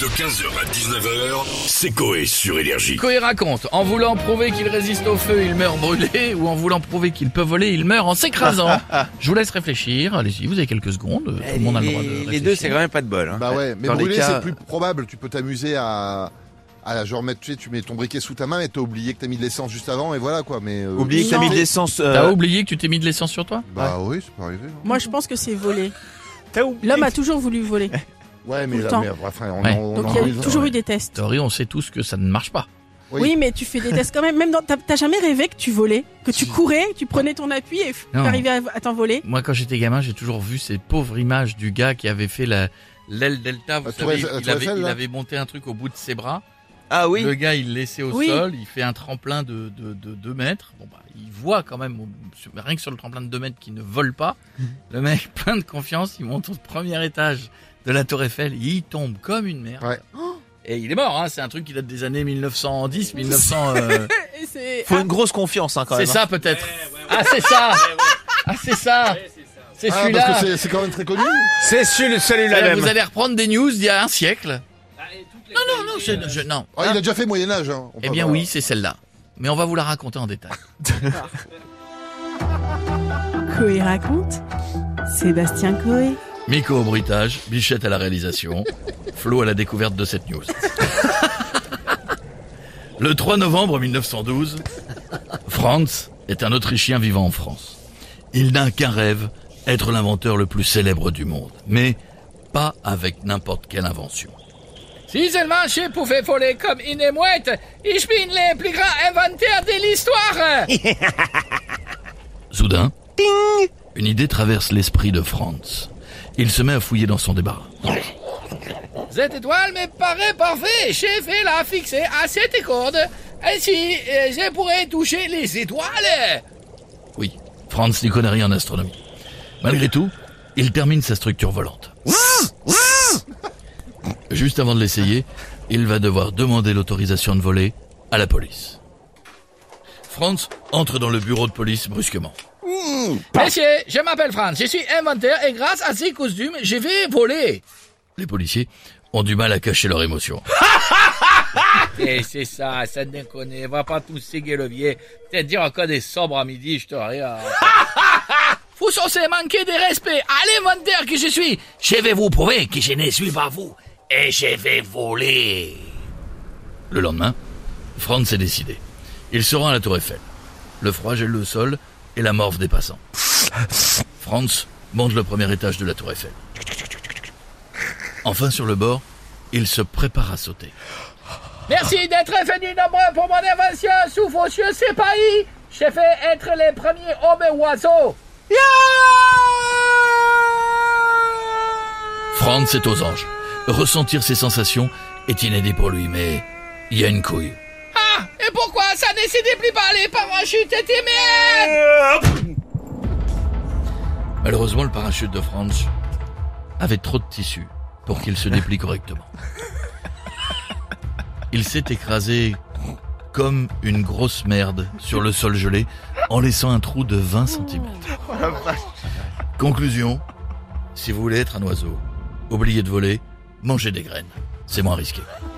De 15h à 19h, c'est Coé sur Énergie. Coé raconte, en voulant prouver qu'il résiste au feu, il meurt brûlé, ou en voulant prouver qu'il peut voler, il meurt en s'écrasant. Je vous laisse réfléchir, allez-y, vous avez quelques secondes, tout le monde a le droit de les, réfléchir. les deux, c'est quand même pas de bol. hein. Bah ouais, mais Dans brûler cas- c'est plus probable. Tu peux t'amuser à, à genre mettre, tu sais, tu mets ton briquet sous ta main et t'as oublié que t'as mis de l'essence juste avant et voilà quoi. Mais euh, Oubliez que t'as mis de l'essence. euh, T'as oublié que tu t'es mis de l'essence sur toi? Bah oui, c'est pas arrivé. non Moi, je pense que c'est voler. t'as oublié L'homme a toujours voulu voler. Ouais, mais là, mais enfin, on, Ouais. en- on Donc en il y a toujours ouais. eu des tests. Théorie, on sait tous que ça ne marche pas. Oui. Oui. mais tu fais des tests quand même. Même dans, t'as, jamais rêvé que tu volais, que tu courais, tu prenais ton appui et t'arrivais à, à t'envoler? Moi, quand j'étais gamin, j'ai toujours vu ces pauvres images du gars qui avait fait la l'aile delta. Vous savez, il, avait, il monté un truc au bout de ses bras. Ah oui. Le gars, il le laissait au Oui. sol, il fait un tremplin de, de, de 2 mètres. Bon, bah, il voit quand même, rien que sur le tremplin de 2 mètres, qu'il ne vole pas. Le mec, plein de confiance, il monte au premier étage de la Tour Eiffel, il tombe comme une merde. Ouais. Et il est mort, hein. c'est un truc qui date des années 1910, 1900. euh, c'est, Faut ah, une grosse confiance hein, quand c'est même. ça peut-être. Ah, c'est ça Ah, c'est ça C'est Ah, celui-là parce que c'est- c'est quand même très connu. C'est celui- celui-là. Vous allez reprendre des news d'il y a un siècle. Non, non, non, je, je- non. Ah, il a déjà fait Moyen Âge. Hein. Eh bien oui, c'est celle-là. Mais on va vous la raconter en détail. Coé raconte. Sébastien Coé. Miko au bruitage, Bichette à la réalisation, Flo à la découverte de cette news. Le 3 novembre 1912, Franz est un Autrichien vivant en France. Il n'a qu'un rêve, être l'inventeur le plus célèbre du monde. Mais pas avec n'importe quelle invention. Si seulement je pouvais voler comme une mouette, ich bin le plus grand inventeur de l'histoire. Soudain, une idée traverse l'esprit de Franz. Il se met à fouiller dans son débarras. Cette étoile me paraît parfaite. Je vais la fixer à cette corde. Ainsi, euh, je pourrais toucher les étoiles. Oui, Franz n'y connaît rien en astronomie. Malgré tout, il termine sa structure volante. Juste avant de l'essayer, il va devoir demander l'autorisation de voler à la police. Franz entre dans le bureau de police brusquement. Monsieur, je m'appelle Franz. Je suis inventeur et grâce à ces costumes, je vais voler. Les policiers ont du mal à cacher leur émotion. Et c'est ça, ça ne déconne. Va pas tout séguer le vieux. Peut-être dire encore des sobres à midi, je te regarde. Vous censez manquer de respect à l'inventeur que je suis. Je vais vous prouver que je ne suis pas vous. Et je vais voler. Le lendemain, Franz est décidé. Il se rend à la tour Eiffel. Le froid gèle le sol et la morve des passants. Franz monte le premier étage de la tour Eiffel. Enfin sur le bord, il se prépare à sauter. Merci d'être venu nombreux pour mon invention sous vos cieux séparis. Je vais être les premiers hommes oiseaux. Franz est aux anges. Ressentir ses sensations est inédit pour lui, mais il y a une couille. Se déplie pas les parachutes étaient merde Malheureusement, le parachute de Franz avait trop de tissu pour qu'il se déplie correctement. Il s'est écrasé comme une grosse merde sur le sol gelé en laissant un trou de 20 cm. Conclusion, si vous voulez être un oiseau, oubliez de voler, mangez des graines. C'est moins risqué. –